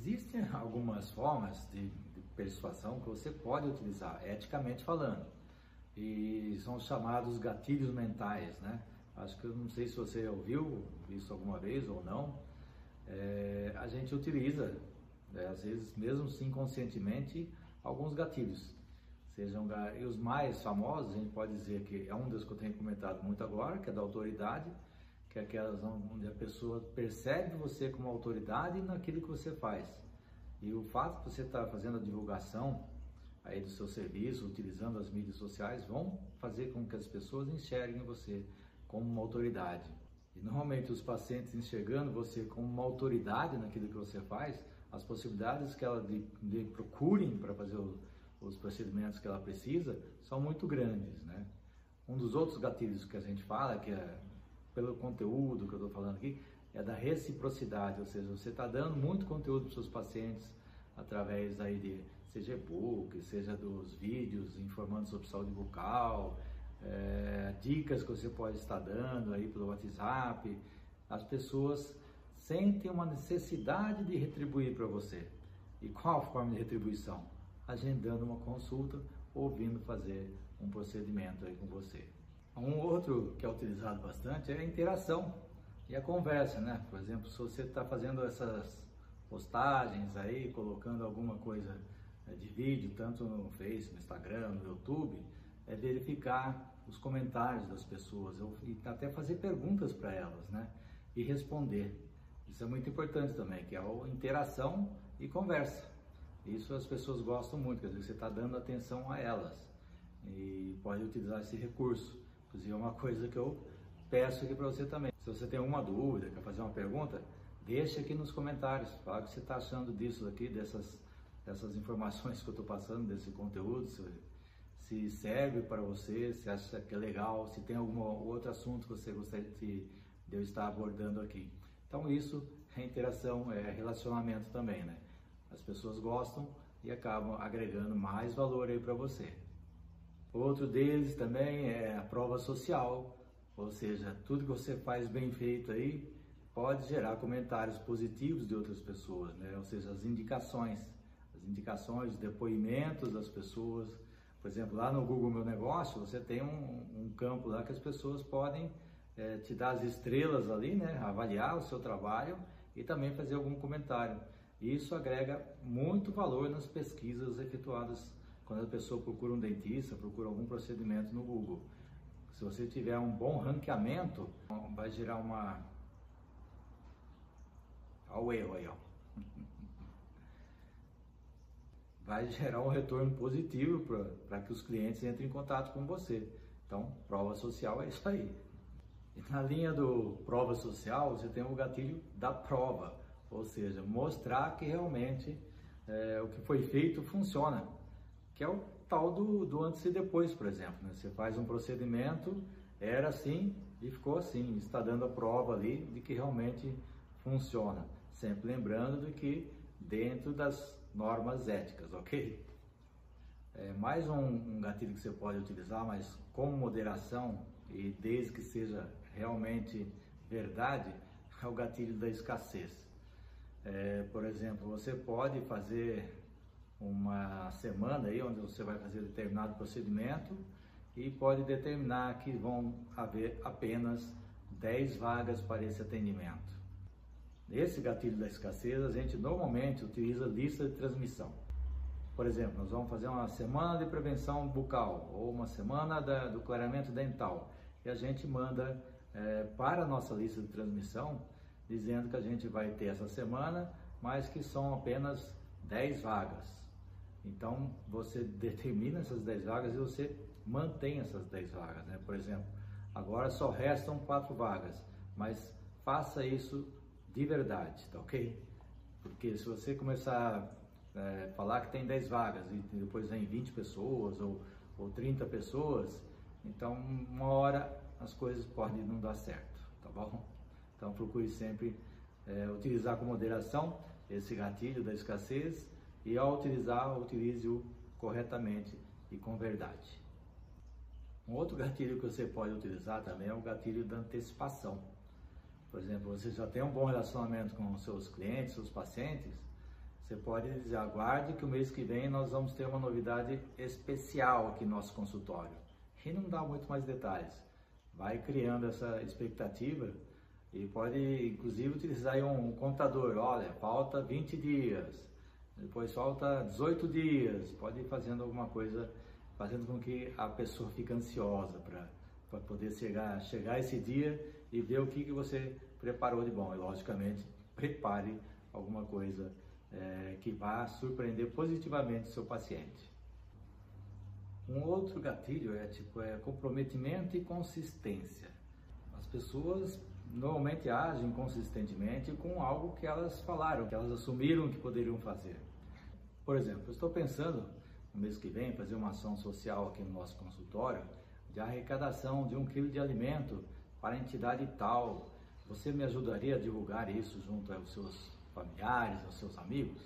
Existem algumas formas de, de persuasão que você pode utilizar, eticamente falando, e são chamados gatilhos mentais, né? Acho que eu não sei se você ouviu isso alguma vez ou não. É, a gente utiliza, né, às vezes, mesmo inconscientemente, alguns gatilhos. Sejam e os mais famosos, a gente pode dizer que é um dos que eu tenho comentado muito agora, que é da autoridade, que é aquelas onde a pessoa percebe você como autoridade naquilo que você faz. E o fato de você estar fazendo a divulgação aí do seu serviço, utilizando as mídias sociais, vão fazer com que as pessoas enxerguem você como uma autoridade. E normalmente os pacientes enxergando você como uma autoridade naquilo que você faz, as possibilidades que ela de, de procurem para fazer o, os procedimentos que ela precisa são muito grandes, né? Um dos outros gatilhos que a gente fala, que é pelo conteúdo que eu estou falando aqui, é da reciprocidade, ou seja, você está dando muito conteúdo para os seus pacientes através aí de seja e-book, seja dos vídeos informando sobre saúde bucal, é, dicas que você pode estar dando aí pelo WhatsApp. As pessoas sentem uma necessidade de retribuir para você. E qual a forma de retribuição? Agendando uma consulta ou vindo fazer um procedimento aí com você. Um outro que é utilizado bastante é a interação e a conversa, né? Por exemplo, se você está fazendo essas postagens aí, colocando alguma coisa eh, de vídeo, tanto no Facebook, no Instagram, no YouTube, é verificar os comentários das pessoas e até fazer perguntas para elas, né? E responder. Isso é muito importante também, que é a interação e conversa. Isso as pessoas gostam muito, quer dizer, você está dando atenção a elas e pode utilizar esse recurso. Inclusive é uma coisa que eu peço aqui para você também. Se você tem alguma dúvida, quer fazer uma pergunta, deixa aqui nos comentários. Fala o que você está achando disso aqui, dessas, dessas informações que eu estou passando, desse conteúdo. Se, se serve para você, se acha que é legal, se tem algum outro assunto que você gostaria de, de eu estar abordando aqui. Então isso é interação, é relacionamento também, né? As pessoas gostam e acabam agregando mais valor aí para você. Outro deles também é a prova social, ou seja, tudo que você faz bem feito aí pode gerar comentários positivos de outras pessoas, né? Ou seja, as indicações, as indicações, os depoimentos das pessoas. Por exemplo, lá no Google Meu Negócio, você tem um, um campo lá que as pessoas podem é, te dar as estrelas ali, né? Avaliar o seu trabalho e também fazer algum comentário. Isso agrega muito valor nas pesquisas efetuadas quando a pessoa procura um dentista, procura algum procedimento no Google. Se você tiver um bom ranqueamento, vai gerar uma. Olha o erro aí, ó. Vai gerar um retorno positivo para que os clientes entrem em contato com você. Então, prova social é isso aí. E na linha do prova social, você tem o gatilho da prova, ou seja, mostrar que realmente é, o que foi feito funciona que é o tal do, do antes e depois, por exemplo. Né? Você faz um procedimento, era assim e ficou assim, está dando a prova ali de que realmente funciona. Sempre lembrando de que dentro das normas éticas, ok? É mais um, um gatilho que você pode utilizar, mas com moderação e desde que seja realmente verdade, é o gatilho da escassez. É, por exemplo, você pode fazer uma semana aí onde você vai fazer determinado procedimento e pode determinar que vão haver apenas 10 vagas para esse atendimento. Nesse gatilho da escassez, a gente normalmente utiliza lista de transmissão. Por exemplo, nós vamos fazer uma semana de prevenção bucal ou uma semana da, do clareamento dental e a gente manda é, para a nossa lista de transmissão dizendo que a gente vai ter essa semana, mas que são apenas 10 vagas. Então, você determina essas 10 vagas e você mantém essas 10 vagas. Né? Por exemplo, agora só restam 4 vagas, mas faça isso de verdade, tá ok? Porque se você começar a é, falar que tem 10 vagas e depois vem 20 pessoas ou, ou 30 pessoas, então uma hora as coisas podem não dar certo, tá bom? Então procure sempre é, utilizar com moderação esse gatilho da escassez e ao utilizar, utilize-o corretamente e com verdade. Um outro gatilho que você pode utilizar também é o gatilho da antecipação. Por exemplo, você já tem um bom relacionamento com seus clientes, seus pacientes, Você pode dizer, aguarde que o mês que vem nós vamos ter uma novidade especial aqui no nosso consultório. E não dá muito mais detalhes. Vai criando essa expectativa e pode, inclusive, utilizar um contador. Olha, falta 20 dias, depois falta 18 dias. Pode ir fazendo alguma coisa, fazendo com que a pessoa fique ansiosa para poder chegar, chegar esse dia e ver o que, que você preparou de bom. E, logicamente, prepare alguma coisa é, que vá surpreender positivamente o seu paciente. Um outro gatilho é tipo é comprometimento e consistência. As pessoas normalmente agem consistentemente com algo que elas falaram, que elas assumiram que poderiam fazer. Por exemplo, eu estou pensando no mês que vem fazer uma ação social aqui no nosso consultório de arrecadação de um quilo de alimento para a entidade tal. Você me ajudaria a divulgar isso junto aos seus familiares, aos seus amigos?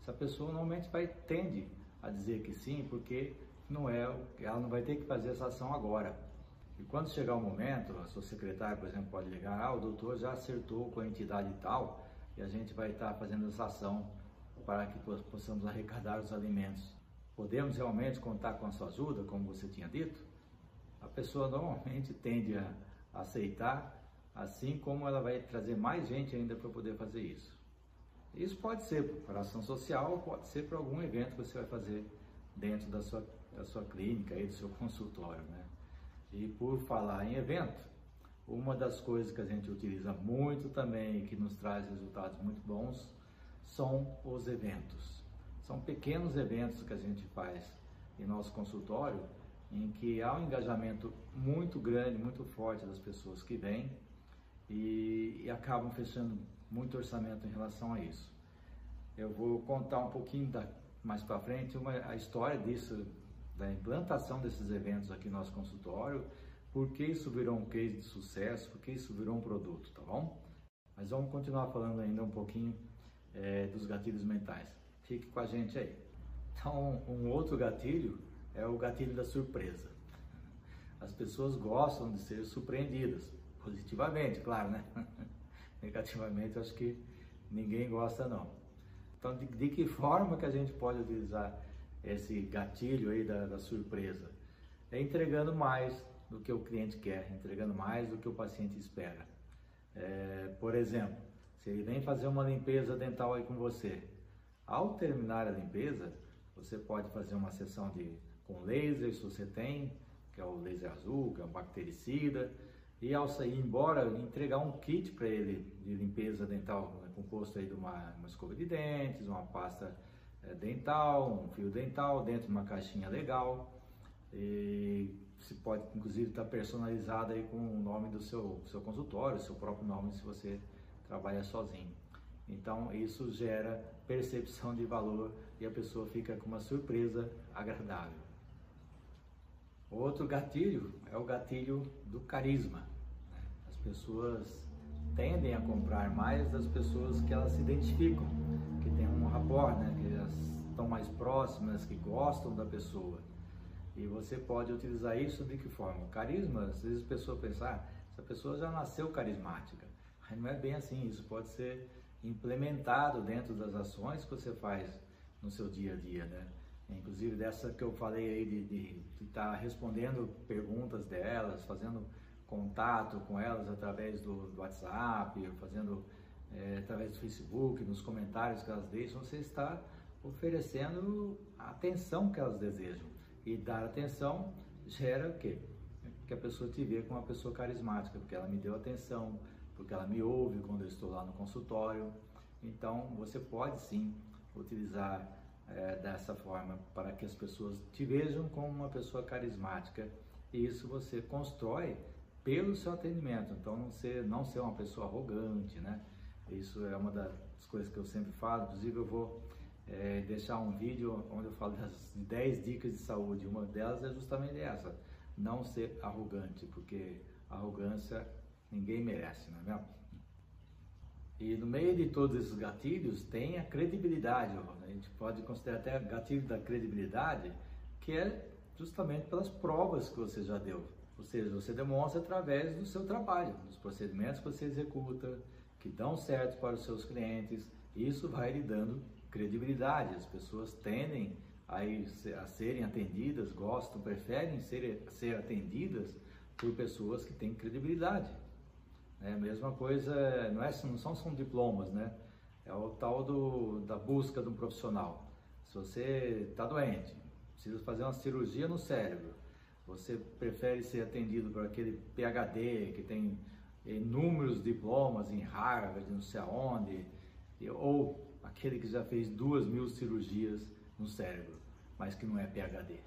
Essa pessoa normalmente vai tende a dizer que sim, porque não é, ela não vai ter que fazer essa ação agora. E quando chegar o momento, a sua secretária, por exemplo, pode ligar, ah, o doutor já acertou com a entidade tal e a gente vai estar fazendo essa ação para que possamos arrecadar os alimentos. Podemos realmente contar com a sua ajuda, como você tinha dito? A pessoa normalmente tende a aceitar, assim como ela vai trazer mais gente ainda para poder fazer isso. Isso pode ser para ação social, pode ser para algum evento que você vai fazer dentro da sua, da sua clínica, aí, do seu consultório. Né? E por falar em evento, uma das coisas que a gente utiliza muito também e que nos traz resultados muito bons são os eventos. São pequenos eventos que a gente faz em nosso consultório em que há um engajamento muito grande, muito forte das pessoas que vêm e, e acabam fechando muito orçamento em relação a isso. Eu vou contar um pouquinho da, mais para frente uma, a história disso, da implantação desses eventos aqui no nosso consultório, por que isso virou um case de sucesso, por que isso virou um produto, tá bom? Mas vamos continuar falando ainda um pouquinho é, dos gatilhos mentais. Fique com a gente aí. Então, um outro gatilho é o gatilho da surpresa. As pessoas gostam de ser surpreendidas, positivamente, claro, né? Negativamente, acho que ninguém gosta não. Então, de, de, que forma que a gente pode utilizar esse gatilho aí da, da surpresa? É entregando mais do que o cliente quer, entregando mais do que o paciente espera. É, por exemplo, se ele vem fazer uma limpeza dental aí com você, ao terminar a limpeza, você pode fazer uma sessão de com laser, se você tem, que é o laser azul, que é um bactericida, e ao sair embora, entregar um kit para ele de limpeza dental, né, composto aí de uma, uma escova de dentes, uma pasta é, dental, um fio dental dentro de uma caixinha legal. E se pode inclusive estar tá personalizado aí com o nome do seu, seu consultório, seu próprio nome se você trabalha sozinho. Então isso gera percepção de valor e a pessoa fica com uma surpresa agradável. Outro gatilho é o gatilho do carisma. Né? As pessoas tendem a comprar mais das pessoas que elas se identificam, que tem um rapport, né? que elas estão mais próximas, que gostam da pessoa. E você pode utilizar isso de que forma? O carisma, às vezes a pessoa pensar, ah, essa pessoa já nasceu carismática. Não é bem assim, isso pode ser implementado dentro das ações que você faz no seu dia a dia, né? inclusive dessa que eu falei aí de estar tá respondendo perguntas delas, fazendo contato com elas através do, do WhatsApp, fazendo é, através do Facebook, nos comentários que elas deixam, você está oferecendo a atenção que elas desejam. E dar atenção gera o quê? Que a pessoa te vê como uma pessoa carismática, porque ela me deu atenção, porque ela me ouve quando eu estou lá no consultório. Então, você pode sim utilizar é, dessa forma, para que as pessoas te vejam como uma pessoa carismática. E isso você constrói pelo seu atendimento. Então, não ser, não ser uma pessoa arrogante, né? Isso é uma das coisas que eu sempre falo. Inclusive, eu vou é, deixar um vídeo onde eu falo das 10 dicas de saúde. Uma delas é justamente essa: não ser arrogante, porque arrogância ninguém merece, não é mesmo? E no meio de todos esses gatilhos tem a credibilidade. A gente pode considerar até gatilho da credibilidade, que é justamente pelas provas que você já deu. Ou seja, você demonstra através do seu trabalho, dos procedimentos que você executa, que dão certo para os seus clientes. Isso vai lhe dando credibilidade. As pessoas tendem a, a serem atendidas, gostam, preferem ser, ser atendidas por pessoas que têm credibilidade. É a mesma coisa, não, é, não são, são diplomas, né? É o tal do, da busca de um profissional. Se você está doente, precisa fazer uma cirurgia no cérebro, você prefere ser atendido por aquele PhD que tem inúmeros diplomas em Harvard, não sei aonde, ou aquele que já fez duas mil cirurgias no cérebro, mas que não é PhD.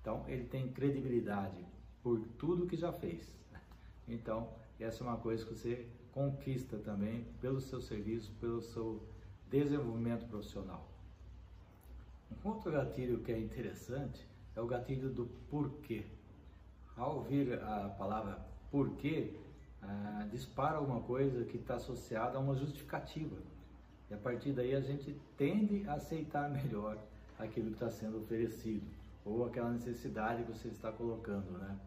Então, ele tem credibilidade por tudo que já fez. Então, essa é uma coisa que você conquista também pelo seu serviço, pelo seu desenvolvimento profissional. Um outro gatilho que é interessante é o gatilho do porquê. Ao ouvir a palavra porquê, ah, dispara alguma coisa que está associada a uma justificativa. E a partir daí a gente tende a aceitar melhor aquilo que está sendo oferecido ou aquela necessidade que você está colocando, né?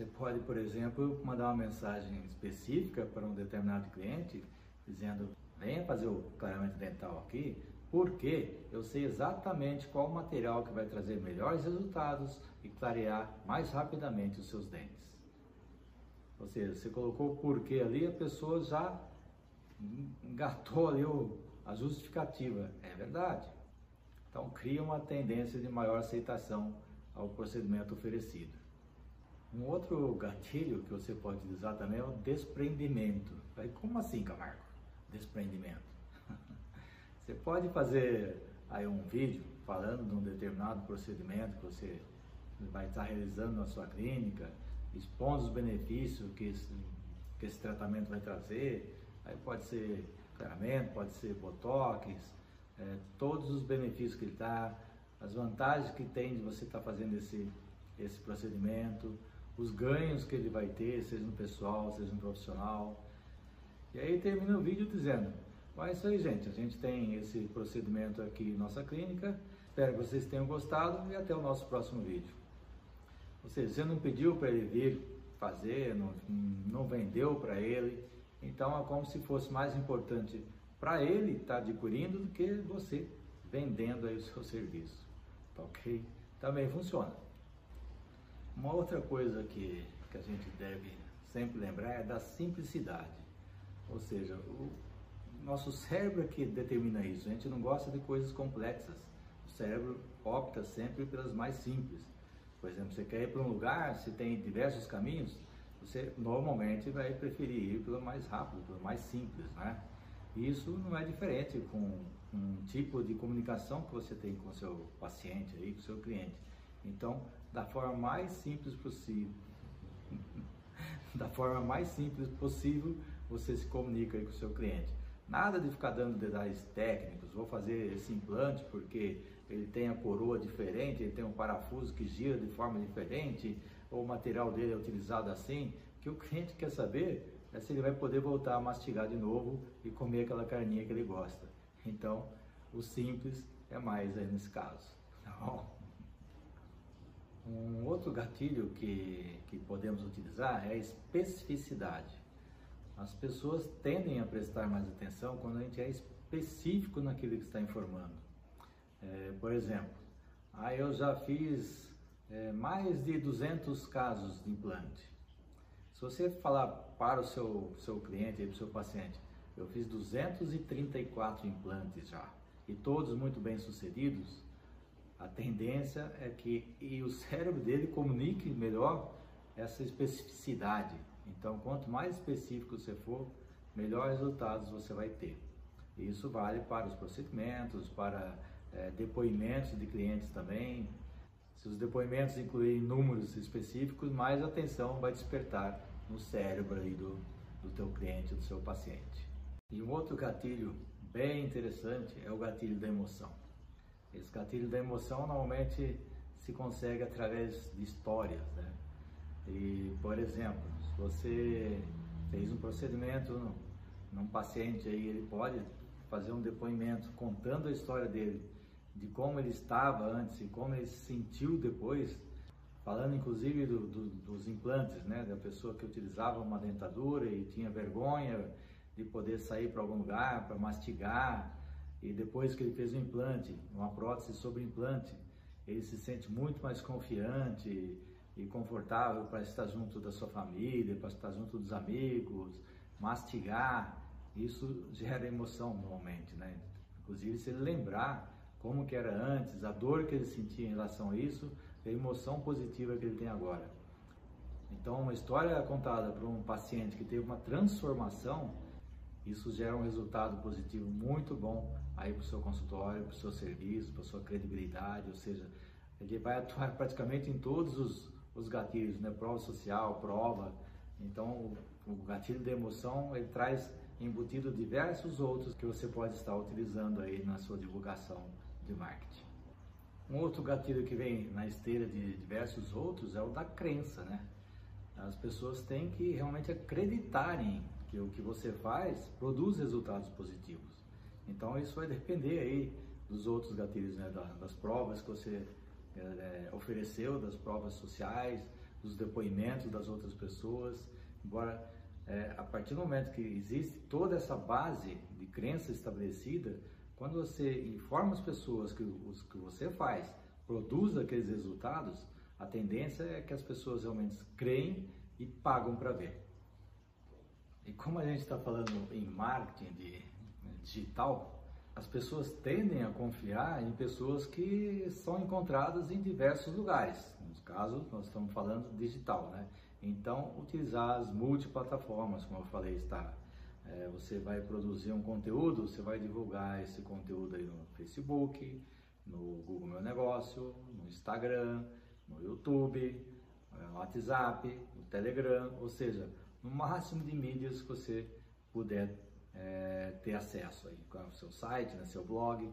Você pode, por exemplo, mandar uma mensagem específica para um determinado cliente dizendo: venha fazer o clareamento dental aqui, porque eu sei exatamente qual material que vai trazer melhores resultados e clarear mais rapidamente os seus dentes. Ou seja, você colocou o porquê ali, a pessoa já engatou ali o, a justificativa. É verdade. Então cria uma tendência de maior aceitação ao procedimento oferecido. Um outro gatilho que você pode utilizar também é o desprendimento. Aí, como assim, Camargo? Desprendimento. você pode fazer aí um vídeo falando de um determinado procedimento que você vai estar realizando na sua clínica, expondo os benefícios que esse, que esse tratamento vai trazer. Aí pode ser clareamento, pode ser botox, é, todos os benefícios que ele dá, as vantagens que tem de você estar fazendo esse, esse procedimento, os ganhos que ele vai ter, seja no pessoal, seja no profissional. E aí termina o vídeo dizendo, é isso aí gente, a gente tem esse procedimento aqui em nossa clínica, espero que vocês tenham gostado e até o nosso próximo vídeo. Ou seja, você não pediu para ele vir fazer, não, não vendeu para ele, então é como se fosse mais importante para ele estar tá adquirindo do que você vendendo aí o seu serviço. Tá ok? Também funciona. Uma outra coisa que, que a gente deve sempre lembrar é da simplicidade. Ou seja, o nosso cérebro é que determina isso. A gente não gosta de coisas complexas. O cérebro opta sempre pelas mais simples. Por exemplo, você quer ir para um lugar, se tem diversos caminhos, você normalmente vai preferir ir pelo mais rápido, pelo mais simples, né? Isso não é diferente com um tipo de comunicação que você tem com o seu paciente aí, com o seu cliente. Então, da forma mais simples possível, da forma mais simples possível, você se comunica com o seu cliente. Nada de ficar dando detalhes técnicos, vou fazer esse implante porque ele tem a coroa diferente, ele tem um parafuso que gira de forma diferente, ou o material dele é utilizado assim, que o cliente quer saber é se ele vai poder voltar a mastigar de novo e comer aquela carninha que ele gosta. Então, o simples é mais aí nesse caso. Tá bom? Um outro gatilho que, que podemos utilizar é a especificidade. As pessoas tendem a prestar mais atenção quando a gente é específico naquilo que está informando. É, por exemplo, ah, eu já fiz é, mais de 200 casos de implante. Se você falar para o seu, seu cliente, para o seu paciente, eu fiz 234 implantes já, e todos muito bem sucedidos, a tendência é que e o cérebro dele comunique melhor essa especificidade. Então, quanto mais específico você for, melhores resultados você vai ter. Isso vale para os procedimentos, para é, depoimentos de clientes também. Se os depoimentos incluírem números específicos, mais atenção vai despertar no cérebro aí do, do teu cliente, do seu paciente. E um outro gatilho bem interessante é o gatilho da emoção. Esse gatilho da emoção normalmente se consegue através de histórias, né? E, por exemplo, se você fez um procedimento num paciente aí, ele pode fazer um depoimento contando a história dele, de como ele estava antes e como ele se sentiu depois, falando inclusive do, do, dos implantes, né, da pessoa que utilizava uma dentadura e tinha vergonha de poder sair para algum lugar para mastigar, e depois que ele fez o implante, uma prótese sobre implante, ele se sente muito mais confiante e confortável para estar junto da sua família, para estar junto dos amigos, mastigar, isso gera emoção normalmente, né? Inclusive se ele lembrar como que era antes, a dor que ele sentia em relação a isso, a emoção positiva que ele tem agora. Então, uma história contada por um paciente que teve uma transformação, isso gera um resultado positivo muito bom aí para o seu consultório, para o seu serviço, para a sua credibilidade, ou seja, ele vai atuar praticamente em todos os, os gatilhos, né? Prova social, prova. Então, o, o gatilho da emoção, ele traz embutido diversos outros que você pode estar utilizando aí na sua divulgação de marketing. Um outro gatilho que vem na esteira de diversos outros é o da crença, né? As pessoas têm que realmente acreditarem que o que você faz produz resultados positivos. Então isso vai depender aí dos outros gatilhos, né? das provas que você é, ofereceu, das provas sociais, dos depoimentos das outras pessoas. Embora é, a partir do momento que existe toda essa base de crença estabelecida, quando você informa as pessoas que o que você faz produz aqueles resultados, a tendência é que as pessoas realmente creem e pagam para ver. E como a gente está falando em marketing de, digital, as pessoas tendem a confiar em pessoas que são encontradas em diversos lugares. No caso, nós estamos falando digital, né? Então, utilizar as multiplataformas, como eu falei, está. É, você vai produzir um conteúdo, você vai divulgar esse conteúdo aí no Facebook, no Google Meu Negócio, no Instagram, no YouTube, no WhatsApp, no Telegram, ou seja, no máximo de mídias que você puder é, ter acesso aí, com o seu site, né, seu blog,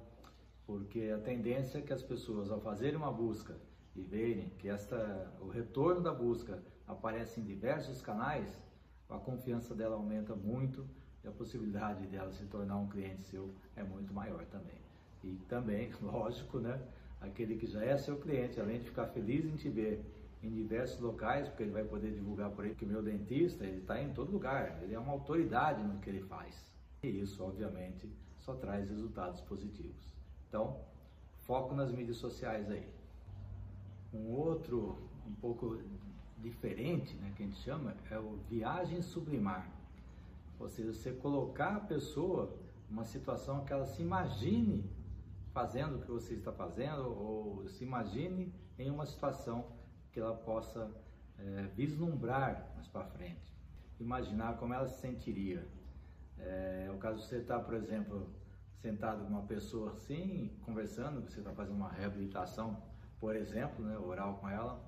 porque a tendência é que as pessoas ao fazerem uma busca e verem que esta, o retorno da busca aparece em diversos canais, a confiança dela aumenta muito e a possibilidade dela se tornar um cliente seu é muito maior também. E também, lógico, né, aquele que já é seu cliente, além de ficar feliz em te ver em diversos locais, porque ele vai poder divulgar por aí que o meu dentista, ele está em todo lugar, ele é uma autoridade no que ele faz. E isso, obviamente, só traz resultados positivos. Então, foco nas mídias sociais aí. Um outro, um pouco diferente, né, que a gente chama, é o viagem sublimar. Ou seja, você colocar a pessoa numa situação que ela se imagine fazendo o que você está fazendo ou se imagine em uma situação que ela possa é, vislumbrar mais para frente, imaginar como ela se sentiria. É, o caso de você estar, por exemplo, sentado com uma pessoa assim, conversando, você está fazendo uma reabilitação, por exemplo, né, oral com ela,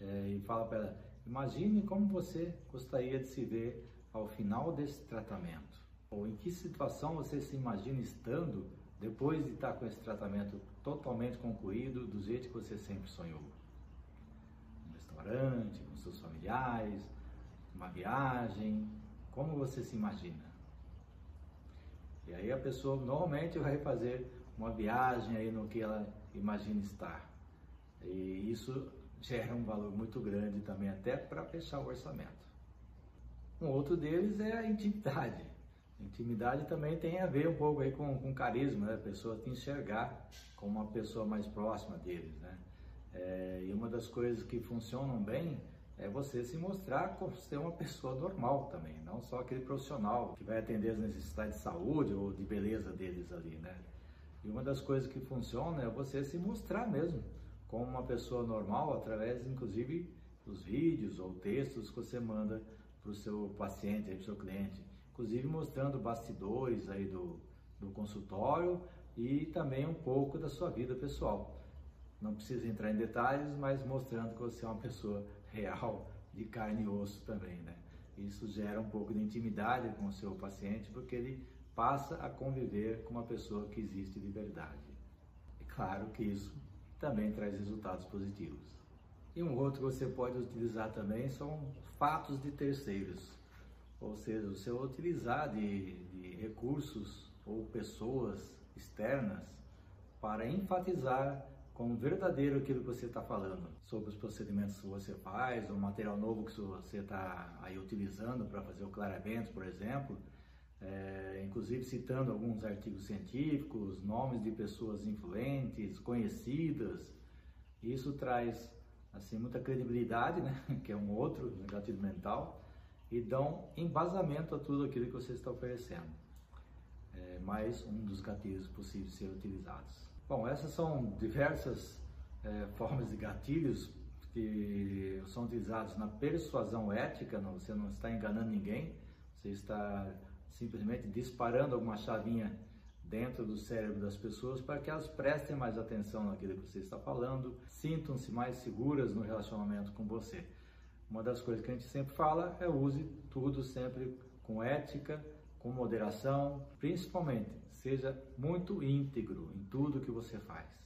é, e fala para ela, imagine como você gostaria de se ver ao final desse tratamento. Ou em que situação você se imagina estando depois de estar com esse tratamento totalmente concluído, do jeito que você sempre sonhou restaurante, com seus familiares, uma viagem, como você se imagina? E aí a pessoa normalmente vai fazer uma viagem aí no que ela imagina estar. E isso gera um valor muito grande também até para fechar o orçamento. Um outro deles é a intimidade. Intimidade também tem a ver um pouco aí com, com carisma, né? a pessoa te enxergar como uma pessoa mais próxima deles, né? É, e uma das coisas que funcionam bem é você se mostrar como ser uma pessoa normal também, não só aquele profissional que vai atender as necessidades de saúde ou de beleza deles ali, né? E uma das coisas que funciona é você se mostrar mesmo como uma pessoa normal através, inclusive, dos vídeos ou textos que você manda para o seu paciente, para o seu cliente, inclusive mostrando bastidores aí do, do consultório e também um pouco da sua vida pessoal. Não precisa entrar em detalhes, mas mostrando que você é uma pessoa real, de carne e osso também, né? Isso gera um pouco de intimidade com o seu paciente, porque ele passa a conviver com uma pessoa que existe de verdade. E claro que isso também traz resultados positivos. E um outro que você pode utilizar também são fatos de terceiros, ou seja, você utilizar de, de recursos ou pessoas externas para enfatizar como verdadeiro aquilo que você está falando, sobre os procedimentos que você faz, o material novo que você está aí utilizando para fazer o clareamento, por exemplo, é, inclusive citando alguns artigos científicos, nomes de pessoas influentes, conhecidas. Isso traz assim muita credibilidade, né? que é um outro gatilho mental, e dão embasamento a tudo aquilo que você está oferecendo. É mais um dos gatilhos possíveis de ser utilizados. Bom, essas são diversas é, formas de gatilhos que são utilizados na persuasão ética, não, você não está enganando ninguém, você está simplesmente disparando alguma chavinha dentro do cérebro das pessoas para que elas prestem mais atenção naquilo que você está falando, sintam-se mais seguras no relacionamento com você. Uma das coisas que a gente sempre fala é use tudo sempre com ética, com moderação, principalmente seja muito íntegro em tudo que você faz.